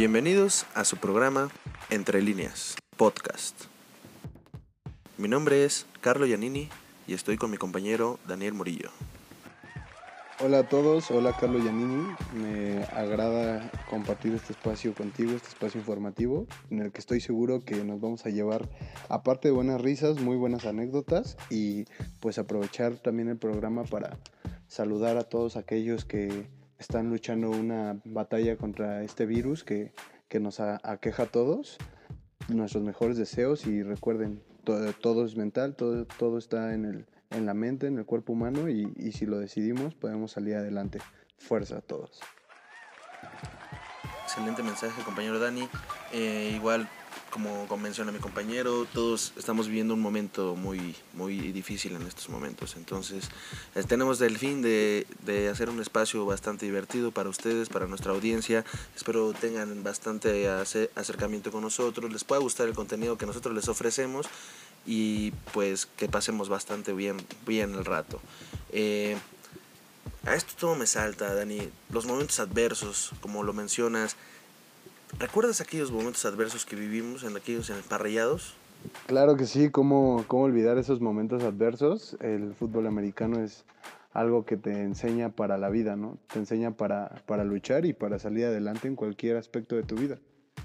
Bienvenidos a su programa Entre líneas, podcast. Mi nombre es Carlo Giannini y estoy con mi compañero Daniel Murillo. Hola a todos, hola Carlo Giannini. Me agrada compartir este espacio contigo, este espacio informativo, en el que estoy seguro que nos vamos a llevar, aparte de buenas risas, muy buenas anécdotas y pues aprovechar también el programa para saludar a todos aquellos que están luchando una batalla contra este virus que, nos aqueja a todos. Nuestros mejores deseos y recuerden, todo, todo es mental, todo, todo está en, el, en la mente, en el cuerpo humano y, y si lo decidimos podemos salir adelante. Fuerza a todos. Excelente mensaje, compañero Dani. Eh, igual como menciona mi compañero, todos estamos viviendo un momento muy, muy difícil en estos momentos. Entonces, eh, tenemos el fin de, de, hacer un espacio bastante divertido para ustedes, para nuestra audiencia. Espero tengan bastante acercamiento con nosotros, les pueda gustar el contenido que nosotros les ofrecemos y pues que pasemos bastante bien, bien el rato. Eh, a esto todo me salta, Dani. Los momentos adversos, como lo mencionas, ¿Recuerdas aquellos momentos adversos que vivimos en aquellos emparrillados? Claro que sí, ¿cómo, cómo olvidar esos momentos adversos? El fútbol americano es algo que te enseña para la vida, ¿no? Te enseña para, para luchar y para salir adelante en cualquier aspecto de tu vida.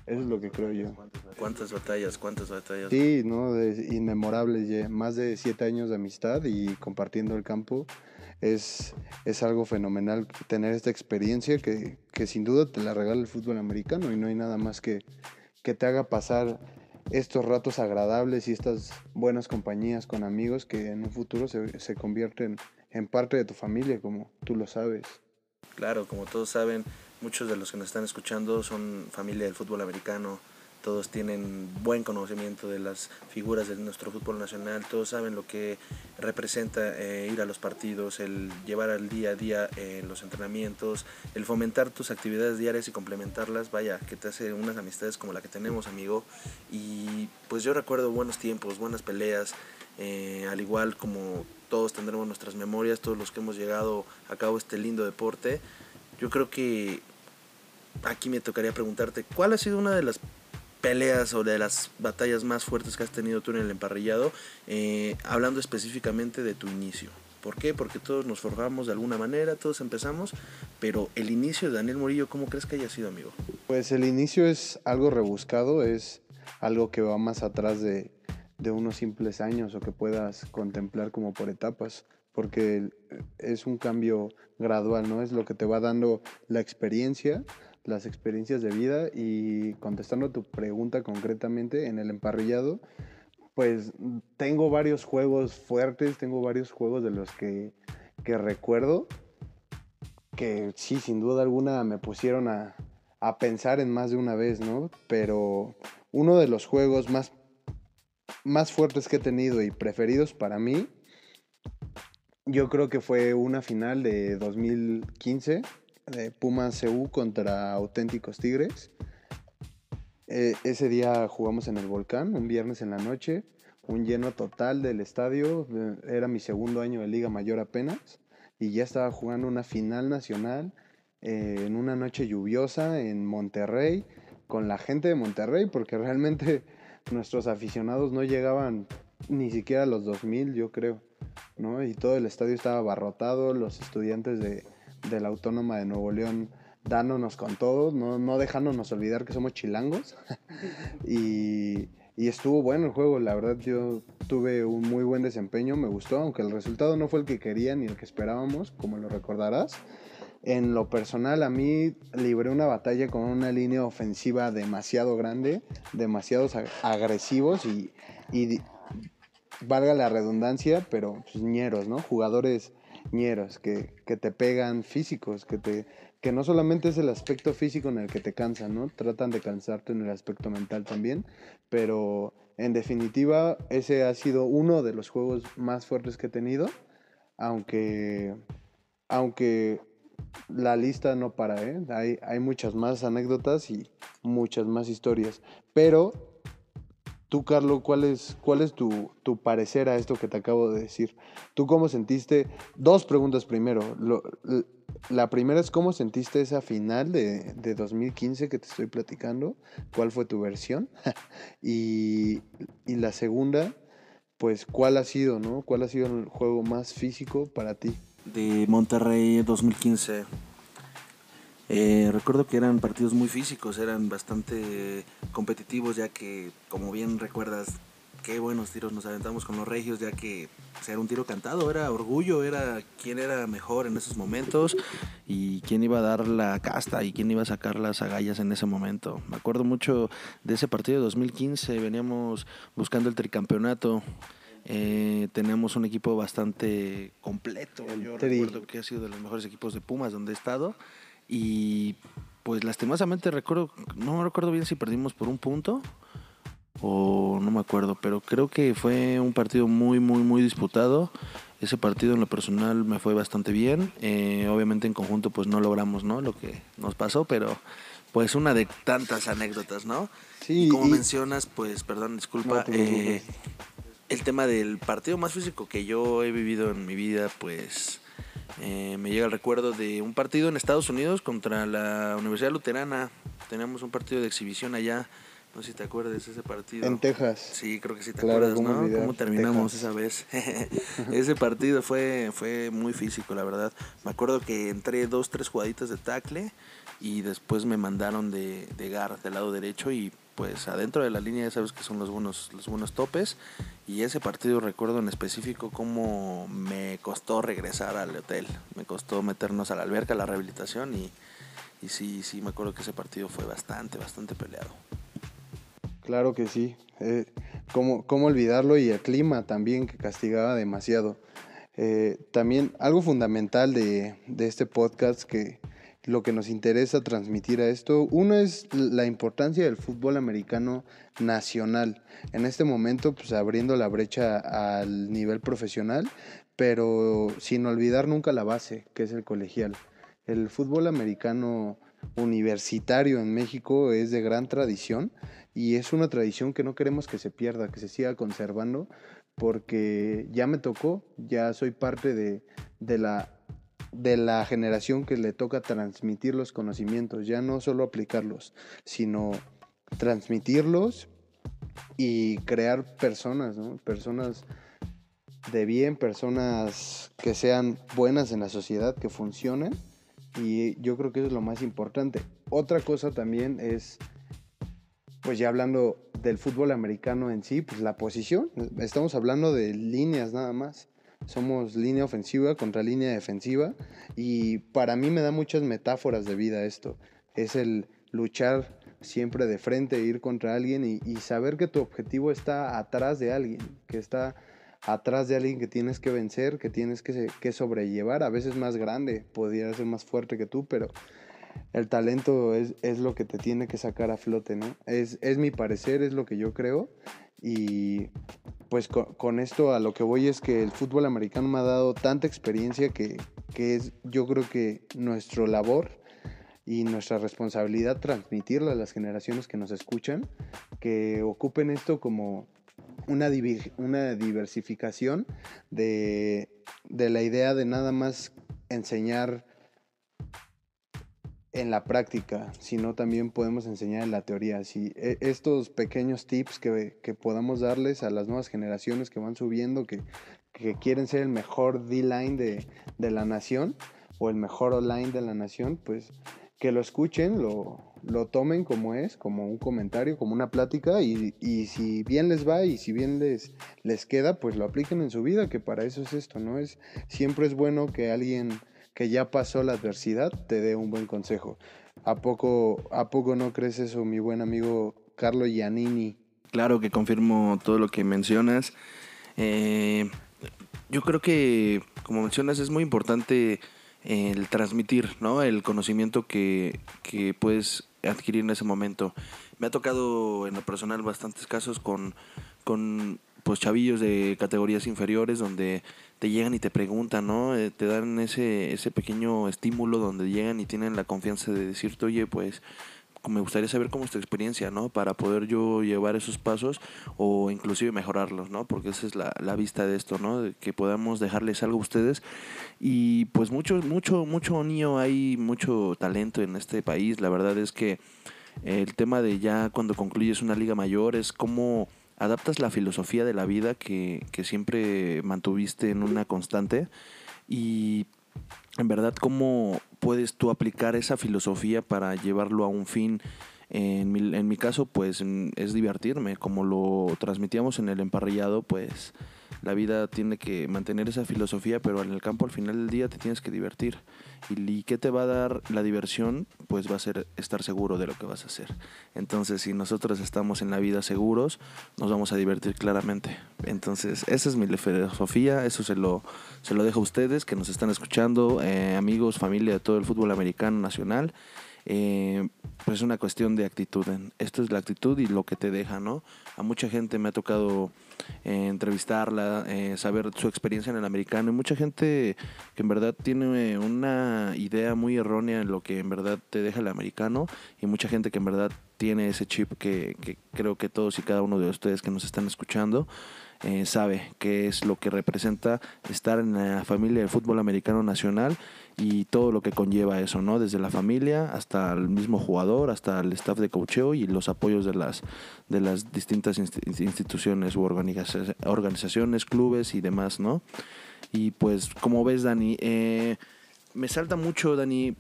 Eso es lo que creo yo. ¿Cuántas batallas? ¿Cuántas batallas? Sí, ¿no? inmemorables, más de siete años de amistad y compartiendo el campo es, es algo fenomenal tener esta experiencia que, que, sin duda te la regala el fútbol americano y no hay nada más que, que te haga pasar estos ratos agradables y estas buenas compañías con amigos que en un futuro se, se convierten en parte de tu familia, como tú lo sabes. Claro, como todos saben, muchos de los que nos están escuchando son familia del fútbol americano todos tienen buen conocimiento de las figuras de nuestro fútbol nacional, todos saben lo que representa eh, ir a los partidos, el llevar al día a día eh, los entrenamientos, el fomentar tus actividades diarias y complementarlas, vaya, que te hace unas amistades como la que tenemos, amigo. Y pues yo recuerdo buenos tiempos, buenas peleas, eh, al igual como todos tendremos nuestras memorias, todos los que hemos llegado a cabo este lindo deporte. Yo creo que aquí me tocaría preguntarte, ¿cuál ha sido una de las peleas o de las batallas más fuertes que has tenido tú en el emparrillado, eh, hablando específicamente de tu inicio. ¿Por qué? Porque todos nos forjamos de alguna manera, todos empezamos, pero el inicio de Daniel Murillo, ¿cómo crees que haya sido, amigo? Pues el inicio es algo rebuscado, es algo que va más atrás de, de unos simples años o que puedas contemplar como por etapas, porque es un cambio gradual, ¿no? Es lo que te va dando la experiencia las experiencias de vida y contestando tu pregunta concretamente en el emparrillado, pues tengo varios juegos fuertes, tengo varios juegos de los que, recuerdo que sí, sin duda alguna me pusieron a, a, pensar en más de una vez, ¿no? Pero uno de los juegos más, más fuertes que he tenido y preferidos para mí, yo creo que fue una final de 2015 de Pumas CU contra Auténticos Tigres. Eh, ese día jugamos en el Volcán, un viernes en la noche, un lleno total del estadio. Era mi segundo año de Liga Mayor apenas y ya estaba jugando una final nacional eh, en una noche lluviosa en Monterrey con la gente de Monterrey porque realmente nuestros aficionados no llegaban ni siquiera a los 2000 yo creo, ¿no? Y todo el estadio estaba abarrotado, los estudiantes de, de la Autónoma de Nuevo León dándonos con todo, no, no dejándonos olvidar que somos chilangos. y, y, estuvo bueno el juego, la verdad yo tuve un muy buen desempeño, me gustó, aunque el resultado no fue el que quería ni el que esperábamos, como lo recordarás. En lo personal, a mí libré una batalla con una línea ofensiva demasiado grande, demasiados agresivos y, y valga la redundancia, pero pues, ñeros, ¿no? Jugadores que, que, te pegan físicos, que, te, que no solamente es el aspecto físico en el que te cansan, ¿no? Tratan de cansarte en el aspecto mental también, pero en definitiva ese ha sido uno de los juegos más fuertes que he tenido, aunque, aunque la lista no para, ¿eh? Hay, hay muchas más anécdotas y muchas más historias, pero Tú, Carlos, ¿cuál es, es tu, parecer a esto que te acabo de decir? ¿Tú cómo sentiste? Dos preguntas primero. la primera es cómo sentiste esa final de, de 2015 que te estoy platicando, cuál fue tu versión. y, y la segunda, pues cuál ha sido, ¿no? ¿Cuál ha sido el juego más físico para ti? De Monterrey 2015. Eh, recuerdo que eran partidos muy físicos, eran bastante competitivos, ya que, como bien recuerdas, qué buenos tiros nos aventamos con los regios, ya que era un tiro cantado, era orgullo, era quién era mejor en esos momentos y quién iba a dar la casta y quién iba a sacar las agallas en ese momento. Me acuerdo mucho de ese partido de 2015, veníamos buscando el tricampeonato. Eh, teníamos un equipo bastante completo. Yo recuerdo que ha sido de los mejores equipos de Pumas donde he estado. Y pues lastimosamente recuerdo, no recuerdo bien si perdimos por un punto o no me acuerdo, pero creo que fue un partido muy, muy, muy disputado. Ese partido en lo personal me fue bastante bien. Eh, obviamente en conjunto pues no logramos ¿no? lo que nos pasó, pero pues una de tantas anécdotas, ¿no? Sí. como mencionas, pues, perdón, disculpa, eh, el tema del partido más físico que yo he vivido en mi vida, pues eh, me llega el recuerdo de un partido en Estados Unidos contra la Universidad Luterana. Tenemos un partido de exhibición allá. No sé si te acuerdas ese partido. En Texas. Sí, creo que sí te acuerdas, ¿no? ¿Cómo terminamos esa vez? ese partido fue, fue muy físico, la verdad. Me acuerdo que entré dos, tres jugaditas de tackle y después me mandaron de, de gar del lado derecho y pues adentro de la línea ya sabes que son los buenos, los buenos topes. Y ese partido recuerdo en específico cómo me costó regresar al hotel. Me costó meternos a la alberca, a la rehabilitación y, y sí, sí, me acuerdo que ese partido fue bastante, bastante peleado. Claro que sí. Eh, ¿cómo, ¿cómo, olvidarlo? Y el clima también que castigaba demasiado. Eh, también algo fundamental de, de este podcast que, lo que nos interesa transmitir a esto. Uno es la importancia del fútbol americano nacional. En este momento, pues abriendo la brecha al nivel profesional, pero sin olvidar nunca la base, que es el colegial. El fútbol americano universitario en México es de gran tradición y es una tradición que no queremos que se pierda, que se siga conservando, porque ya me tocó, ya soy parte de, de la de la generación que le toca transmitir los conocimientos, ya no solo aplicarlos, sino transmitirlos y crear personas, personas de bien, personas que sean buenas en la sociedad, que funcionen. Y yo creo que eso es lo más importante. Otra cosa también es, pues ya hablando del fútbol americano en sí, pues la posición. Estamos hablando de líneas nada más somos línea ofensiva contra línea defensiva y para mí me da muchas metáforas de vida esto. Es el luchar siempre de frente, ir contra alguien y, saber que tu objetivo está atrás de alguien, que está atrás de alguien que tienes que vencer, que tienes que, que sobrellevar, a veces más grande, podría ser más fuerte que tú, pero el talento es, es, lo que te tiene que sacar a flote, ¿no? Es, es mi parecer, es lo que yo creo y pues con, esto a lo que voy es que el fútbol americano me ha dado tanta experiencia que, es yo creo que nuestra labor y nuestra responsabilidad transmitirla a las generaciones que nos escuchan, que ocupen esto como una, una diversificación de, de la idea de nada más enseñar en la práctica, sino también podemos enseñar en la teoría. Si e, estos pequeños tips que, podamos darles a las nuevas generaciones que van subiendo, que, quieren ser el mejor D-line de, la nación o el mejor O-line de la nación, pues que lo escuchen, lo, lo, tomen como es, como un comentario, como una plática, y, y, si bien les va y si bien les, les queda, pues lo apliquen en su vida, que para eso es esto, ¿no? Es, siempre es bueno que alguien que ya pasó la adversidad te dé un buen consejo. ¿A poco, ¿A poco no crees eso, mi buen amigo Carlo Giannini? Claro que confirmo todo lo que mencionas. Eh, yo creo que, como mencionas, es muy importante el transmitir ¿no? el conocimiento que, que puedes adquirir en ese momento. Me ha tocado en lo personal bastantes casos con, con pues chavillos de categorías inferiores donde te llegan y te preguntan, ¿no? Eh, te dan ese, ese pequeño estímulo donde llegan y tienen la confianza de decirte, oye, pues me gustaría saber cómo es tu experiencia, ¿no? Para poder yo llevar esos pasos o inclusive mejorarlos, ¿no? Porque esa es la, la vista de esto, ¿no? Que podamos dejarles algo a ustedes. Y pues mucho, mucho, mucho niño, hay mucho talento en este país. La verdad es que el tema de ya cuando concluyes una liga mayor es cómo adaptas la filosofía de la vida que, que siempre mantuviste en una constante y en verdad cómo puedes tú aplicar esa filosofía para llevarlo a un fin. En mi, en mi caso, pues es divertirme, como lo transmitíamos en el emparrillado, pues la vida tiene que mantener esa filosofía, pero en el campo al final del día te tienes que divertir. ¿Y qué te va a dar la diversión? Pues va a ser estar seguro de lo que vas a hacer. Entonces, si nosotros estamos en la vida seguros, nos vamos a divertir claramente. Entonces, esa es mi filosofía, eso se lo, se lo dejo a ustedes que nos están escuchando, eh, amigos, familia de todo el fútbol americano nacional. Eh, pues es una cuestión de actitud. Esto es la actitud y lo que te deja, ¿no? A mucha gente me ha tocado eh, entrevistarla, eh, saber su experiencia en el americano y mucha gente que en verdad tiene una idea muy errónea en lo que en verdad te deja el americano y mucha gente que en verdad tiene ese chip que, que creo que todos y cada uno de ustedes que nos están escuchando eh, sabe qué es lo que representa estar en la familia del fútbol americano nacional y todo lo que conlleva eso, ¿no? Desde la familia hasta el mismo jugador, hasta el staff de cocheo y los apoyos de las, de las distintas instituciones u organizaciones, clubes y demás, ¿no? Y pues, como ves, Dani, eh, me salta mucho, Dani,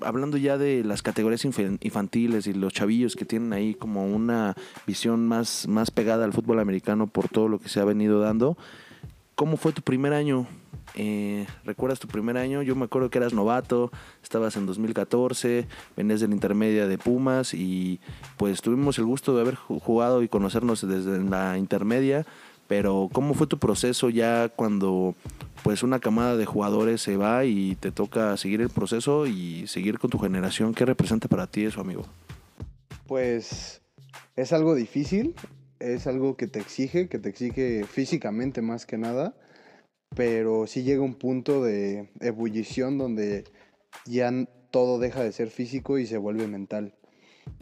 hablando ya de las categorías infantiles y los chavillos que tienen ahí como una visión más, más pegada al fútbol americano por todo lo que se ha venido dando, ¿cómo fue tu primer año? Eh, ¿Recuerdas tu primer año? Yo me acuerdo que eras novato, estabas en 2014, venías de la intermedia de Pumas y pues tuvimos el gusto de haber jugado y conocernos desde la intermedia, pero ¿cómo fue tu proceso ya cuando pues una camada de jugadores se va y te toca seguir el proceso y seguir con tu generación? ¿Qué representa para ti eso, amigo? Pues es algo difícil, es algo que te exige, que te exige físicamente más que nada pero sí llega un punto de ebullición donde ya todo deja de ser físico y se vuelve mental.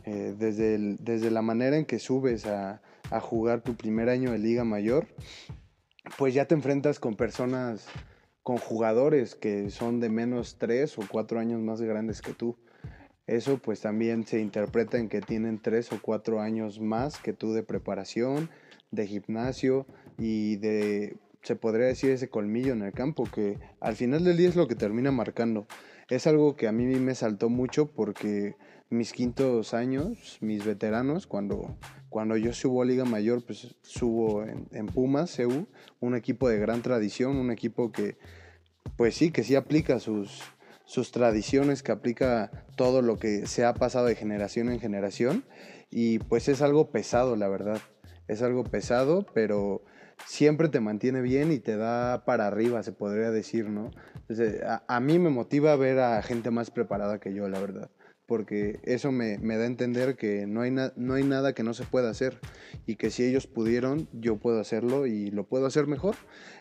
Eh, desde, desde la manera en que subes a, a, jugar tu primer año de Liga Mayor, pues ya te enfrentas con personas, con jugadores que son de menos tres o cuatro años más grandes que tú. Eso pues también se interpreta en que tienen tres o cuatro años más que tú de preparación, de gimnasio y de se podría decir, ese colmillo en el campo, que al final del día es lo que termina marcando. Es algo que a mí me saltó mucho porque mis quintos años, mis veteranos, cuando, cuando yo subo a Liga Mayor, pues subo en, en Pumas, CEU, un equipo de gran tradición, un equipo que, pues sí, que sí aplica sus, sus tradiciones, que aplica todo lo que se ha pasado de generación en generación. Y pues es algo pesado, la verdad. Es algo pesado, pero siempre te mantiene bien y te da para arriba, se podría decir, ¿no? a, mí me motiva ver a gente más preparada que yo, la verdad, porque eso me, da a entender que no hay, no hay nada que no se pueda hacer y que si ellos pudieron, yo puedo hacerlo y lo puedo hacer mejor.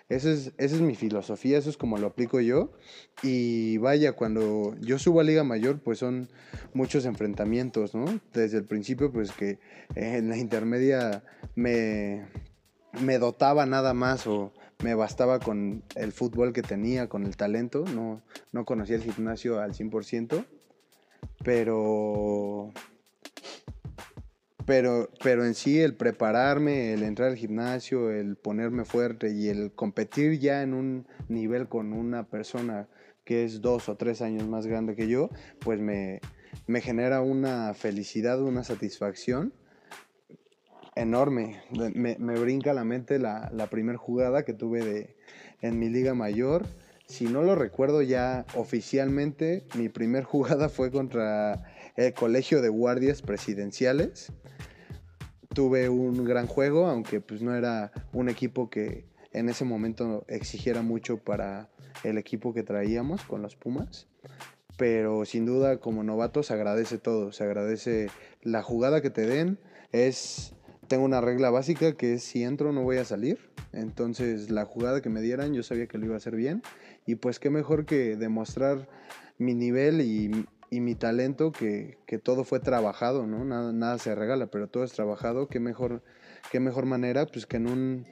Esa es, esa es mi filosofía, eso es como lo aplico yo. Y vaya, cuando yo subo a Liga Mayor, pues son muchos enfrentamientos, ¿no? Desde el principio, pues que en la intermedia me me dotaba nada más o me bastaba con el fútbol que tenía, con el talento. No, no conocía el gimnasio al 100%, pero, pero, pero en sí el prepararme, el entrar al gimnasio, el ponerme fuerte y el competir ya en un nivel con una persona que es dos o tres años más grande que yo, pues me, me genera una felicidad, una satisfacción enorme. Me, brinca a la mente la, la primera jugada que tuve de, en mi liga mayor. Si no lo recuerdo ya oficialmente, mi primer jugada fue contra el Colegio de Guardias Presidenciales. Tuve un gran juego, aunque pues no era un equipo que en ese momento exigiera mucho para el equipo que traíamos con los Pumas. Pero sin duda como novato se agradece todo, se agradece la jugada que te den. Es tengo una regla básica que es si entro no voy a salir. Entonces la jugada que me dieran yo sabía que lo iba a hacer bien. Y pues qué mejor que demostrar mi nivel y, y mi talento, que, todo fue trabajado, ¿no? Nada, nada se regala, pero todo es trabajado. ¿Qué mejor, qué mejor manera? Pues que en un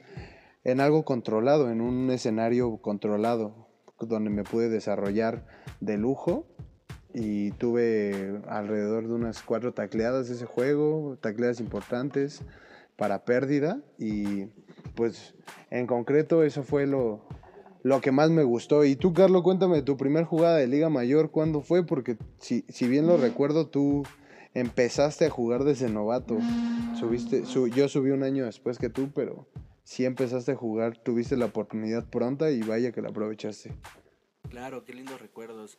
en algo controlado, en un escenario controlado, donde me pude desarrollar de lujo y tuve alrededor de unas cuatro tacleadas de ese juego, tacleadas importantes para pérdida y pues en concreto eso fue lo, lo que más me gustó. Y tú, Carlos, cuéntame tu primer jugada de Liga Mayor, ¿cuándo fue? Porque si, si bien lo recuerdo, tú empezaste a jugar desde novato. Subiste, yo subí un año después que tú, pero si empezaste a jugar, tuviste la oportunidad pronta y vaya que la aprovechaste. Claro, qué lindos recuerdos.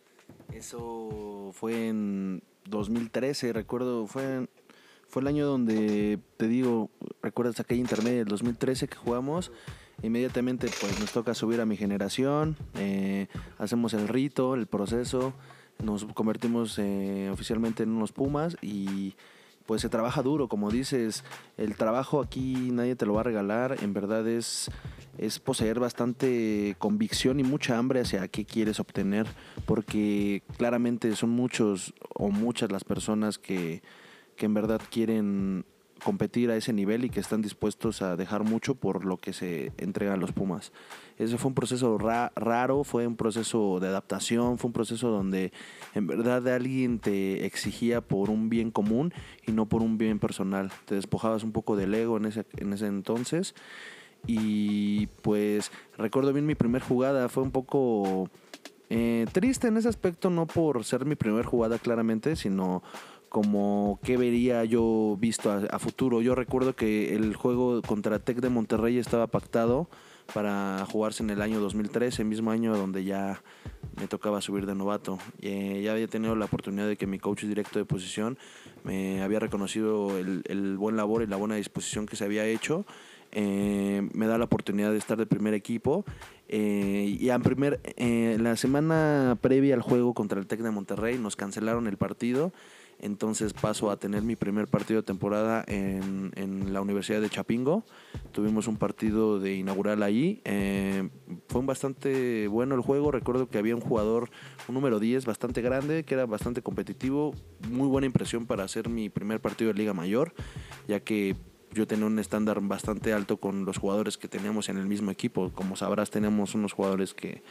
Eso fue en 2013, recuerdo, fue, fue el año donde, te digo, recuerdas aquella intermedia del 2013 que jugamos. Inmediatamente pues nos toca subir a mi generación, eh, hacemos el rito, el proceso, nos convertimos eh, oficialmente en unos Pumas y pues se trabaja duro, como dices, el trabajo aquí nadie te lo va a regalar, en verdad es, es poseer bastante convicción y mucha hambre hacia qué quieres obtener, porque claramente son muchos o muchas las personas que, que en verdad quieren competir a ese nivel y que están dispuestos a dejar mucho por lo que se entrega a los Pumas. Ese fue un proceso raro, fue un proceso de adaptación, fue un proceso donde en verdad alguien te exigía por un bien común y no por un bien personal. Te despojabas un poco del ego en ese, en ese entonces. Y pues recuerdo bien mi primer jugada, fue un poco eh, triste en ese aspecto, no por ser mi primer jugada claramente, sino como qué vería yo visto a, futuro. Yo recuerdo que el juego contra Tec de Monterrey estaba pactado para jugarse en el año 2013, mismo año donde ya me tocaba subir de novato. Eh, ya había tenido la oportunidad de que mi coach directo de posición me había reconocido el, buen labor y la buena disposición que se había hecho. Eh, me da la oportunidad de estar de primer equipo. Eh, y en primer, la semana previa al juego contra el Tec de Monterrey nos cancelaron el partido entonces paso a tener mi primer partido de temporada en, la Universidad de Chapingo. Tuvimos un partido de inaugural ahí. Eh, fue bastante bueno el juego. Recuerdo que había un jugador, un número 10, bastante grande, que era bastante competitivo. Muy buena impresión para hacer mi primer partido de Liga Mayor, ya que yo tenía un estándar bastante alto con los jugadores que teníamos en el mismo equipo. Como sabrás, teníamos unos jugadores que,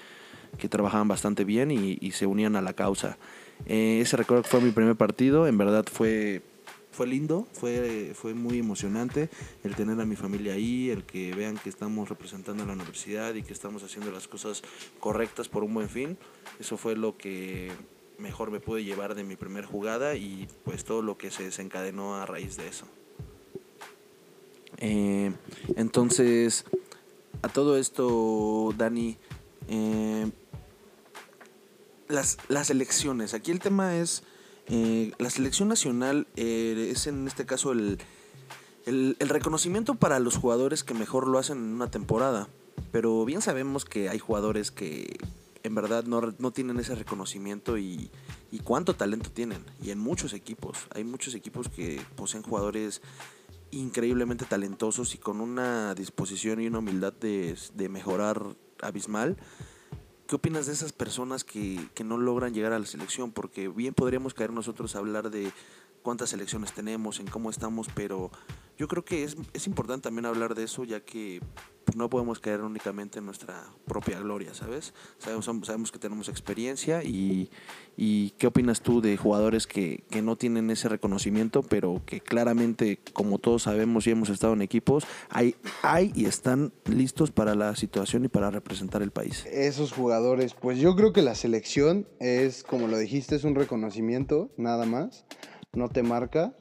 trabajaban bastante bien y se unían a la causa. Eh, ese recuerdo fue mi primer partido, en verdad fue, fue lindo, fue, fue muy emocionante el tener a mi familia ahí, el que vean que estamos representando a la universidad y que estamos haciendo las cosas correctas por un buen fin. Eso fue lo que mejor me pude llevar de mi primera jugada y pues todo lo que se desencadenó a raíz de eso. Eh, entonces, a todo esto, Dani, eh, las, las elecciones. Aquí el tema es, eh, la selección nacional eh, es en este caso el, el, reconocimiento para los jugadores que mejor lo hacen en una temporada. Pero bien sabemos que hay jugadores que en verdad no, no tienen ese reconocimiento y, y, cuánto talento tienen. Y en muchos equipos. Hay muchos equipos que poseen jugadores increíblemente talentosos y con una disposición y una humildad de, de mejorar abismal ¿Qué opinas de esas personas que, que, no logran llegar a la selección? Porque bien podríamos caer nosotros a hablar de cuántas selecciones tenemos, en cómo estamos, pero yo creo que es, es importante también hablar de eso, ya que no podemos caer únicamente en nuestra propia gloria, ¿sabes? Sabemos, que tenemos experiencia y, y, ¿qué opinas tú de jugadores que, que, no tienen ese reconocimiento, pero que claramente, como todos sabemos y hemos estado en equipos, hay, hay y están listos para la situación y para representar el país? Esos jugadores, pues yo creo que la selección es, como lo dijiste, es un reconocimiento, nada más, no te marca,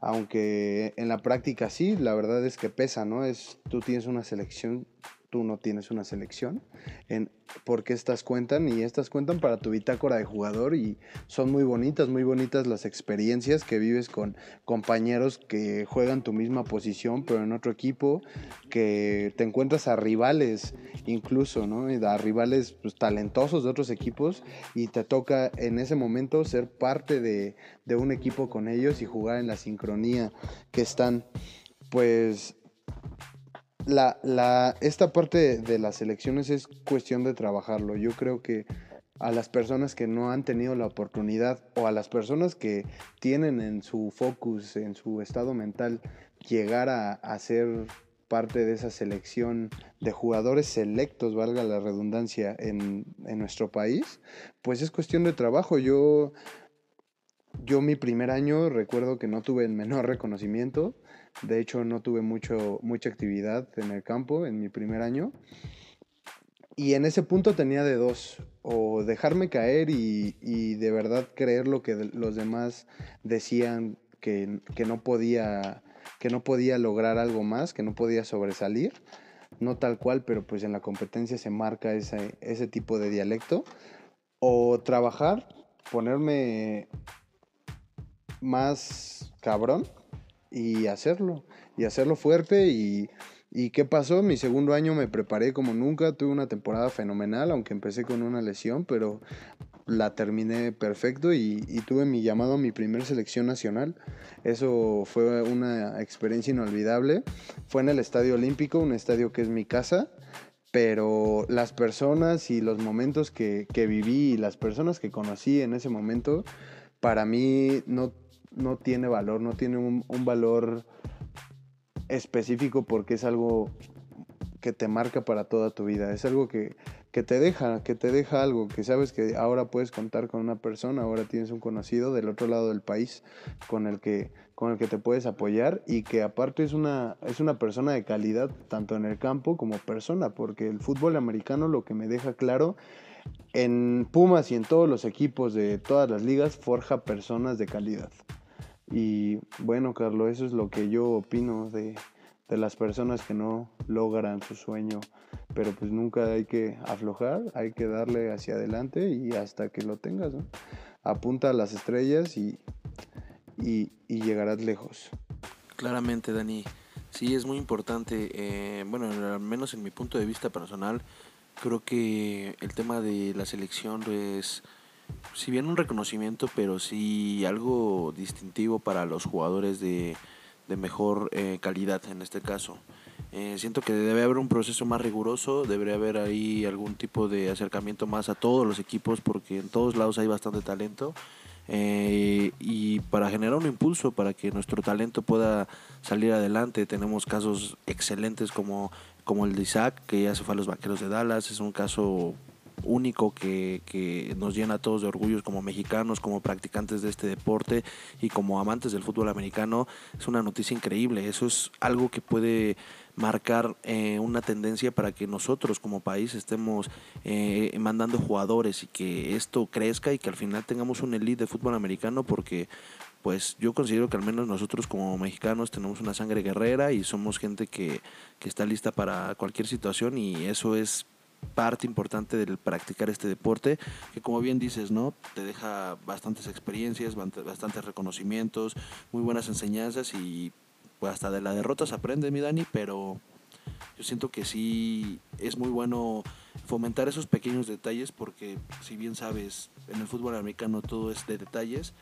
aunque en la práctica sí, la verdad es que pesa, ¿no? Es, tú tienes una selección, tú no tienes una selección, en, porque estas cuentan y estas cuentan para tu bitácora de jugador y son muy bonitas, muy bonitas las experiencias que vives con compañeros que juegan tu misma posición pero en otro equipo, que te encuentras a rivales incluso, ¿no? A rivales pues, talentosos de otros equipos y te toca en ese momento ser parte de, de un equipo con ellos y jugar en la sincronía que están pues la, la, esta parte de, las elecciones es cuestión de trabajarlo. Yo creo que a las personas que no han tenido la oportunidad o a las personas que tienen en su focus, en su estado mental, llegar a, ser parte de esa selección de jugadores selectos, valga la redundancia, en, en, nuestro país, pues es cuestión de trabajo. Yo, yo mi primer año recuerdo que no tuve el menor reconocimiento, de hecho no tuve mucho, mucha actividad en el campo en mi primer año. Y en ese punto tenía de dos, o dejarme caer y, de verdad creer lo que los demás decían que, no podía, que no podía lograr algo más, que no podía sobresalir, no tal cual, pero pues en la competencia se marca ese, ese tipo de dialecto, o trabajar, ponerme más cabrón y hacerlo, y hacerlo fuerte y ¿Y qué pasó? Mi segundo año me preparé como nunca, tuve una temporada fenomenal, aunque empecé con una lesión, pero la terminé perfecto y, tuve mi llamado a mi primer selección nacional. Eso fue una experiencia inolvidable. Fue en el Estadio Olímpico, un estadio que es mi casa, pero las personas y los momentos que, viví y las personas que conocí en ese momento, para mí no, no tiene valor, no tiene un, valor específico porque es algo que te marca para toda tu vida. Es algo que, que, te deja, que te deja algo, que sabes que ahora puedes contar con una persona, ahora tienes un conocido del otro lado del país con el que, con el que te puedes apoyar y que aparte es una, es una persona de calidad tanto en el campo como persona, porque el fútbol americano lo que me deja claro en Pumas y en todos los equipos de todas las ligas forja personas de calidad. Y bueno, Carlos, eso es lo que yo opino de, las personas que no logran su sueño. Pero pues nunca hay que aflojar, hay que darle hacia adelante y hasta que lo tengas. Apunta a las estrellas y, y, llegarás lejos. Claramente, Dani. Sí, es muy importante. Eh, bueno, al menos en mi punto de vista personal, creo que el tema de la selección es si bien un reconocimiento, pero sí algo distintivo para los jugadores de, de mejor eh, calidad en este caso. Eh, siento que debe haber un proceso más riguroso, debería haber ahí algún tipo de acercamiento más a todos los equipos porque en todos lados hay bastante talento eh, y para generar un impulso para que nuestro talento pueda salir adelante. Tenemos casos excelentes como, como el de Isaac, que ya se fue a los Vaqueros de Dallas, es un caso único que, que, nos llena a todos de orgullos como mexicanos, como practicantes de este deporte y como amantes del fútbol americano. Es una noticia increíble. Eso es algo que puede marcar eh, una tendencia para que nosotros como país estemos eh, mandando jugadores y que esto crezca y que al final tengamos un elite de fútbol americano porque pues yo considero que al menos nosotros como mexicanos tenemos una sangre guerrera y somos gente que, que está lista para cualquier situación y eso es parte importante del practicar este deporte, que como bien dices, ¿no? Te deja bastantes experiencias, bastantes reconocimientos, muy buenas enseñanzas y pues hasta de la derrota se aprende, mi Dani, pero yo siento que sí es muy bueno fomentar esos pequeños detalles porque si bien sabes, en el fútbol americano todo es de detalles,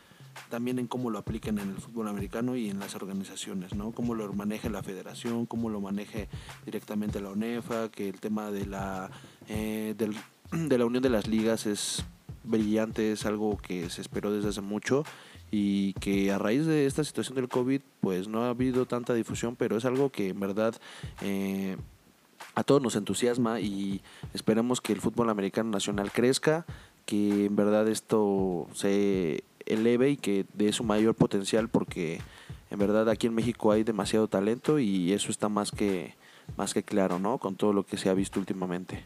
también en cómo lo apliquen en el fútbol americano y en las organizaciones, ¿no? Cómo lo maneje la federación, cómo lo maneje directamente la UNEFA, que el tema de la, eh, de la unión de las ligas es brillante, es algo que se esperó desde hace mucho y que a raíz de esta situación del COVID pues no ha habido tanta difusión, pero es algo que en verdad... Eh, a todos nos entusiasma y esperemos que el fútbol americano nacional crezca, que en verdad esto se eleve y que dé su mayor potencial porque en verdad aquí en México hay demasiado talento y eso está más que más que claro, ¿no? Con todo lo que se ha visto últimamente.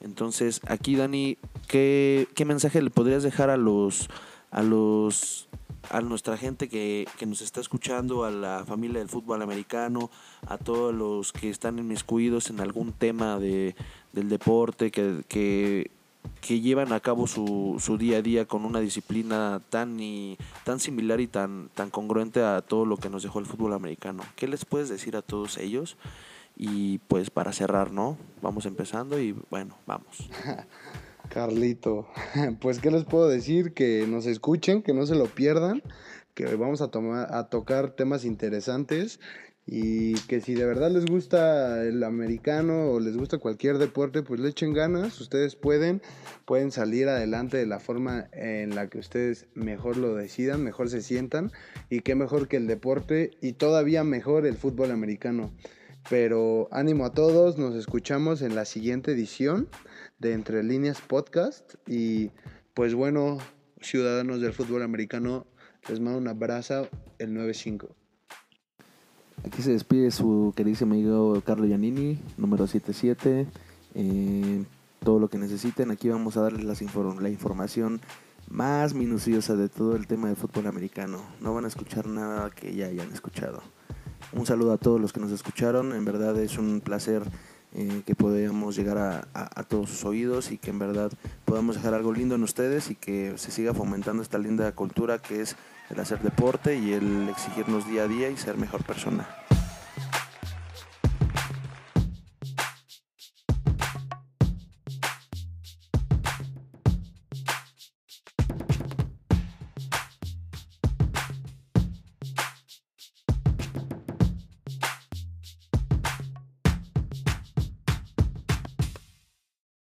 Entonces, aquí Dani, ¿qué, qué mensaje le podrías dejar a los a los a nuestra gente que, que, nos está escuchando, a la familia del fútbol americano, a todos los que están inmiscuidos en algún tema de, del deporte, que, que que llevan a cabo su, su día a día con una disciplina tan y tan similar y tan, tan congruente a todo lo que nos dejó el fútbol americano. ¿Qué les puedes decir a todos ellos? Y pues para cerrar, ¿no? Vamos empezando y bueno, vamos. Carlito, pues qué les puedo decir, que nos escuchen, que no se lo pierdan, que vamos a tomar a tocar temas interesantes Y que si de verdad les gusta el americano o les gusta cualquier deporte, pues le echen ganas, ustedes pueden, pueden salir adelante de la forma en la que ustedes mejor lo decidan, mejor se sientan y qué mejor que el deporte y todavía mejor el fútbol americano. Pero ánimo a todos, nos escuchamos en la siguiente edición de Entre Líneas Podcast y pues bueno, ciudadanos del fútbol americano, les mando un abrazo el 95. Aquí se despide su queridísimo amigo Carlo Giannini, número 77. Eh, todo lo que necesiten, aquí vamos a darles la información más minuciosa de todo el tema del fútbol americano. No van a escuchar nada que ya hayan escuchado. Un saludo a todos los que nos escucharon. En verdad es un placer eh, que podamos llegar a, a, todos sus oídos y que en verdad podamos dejar algo lindo en ustedes y que se siga fomentando esta linda cultura que es el hacer deporte y el exigirnos día a día y ser mejor persona.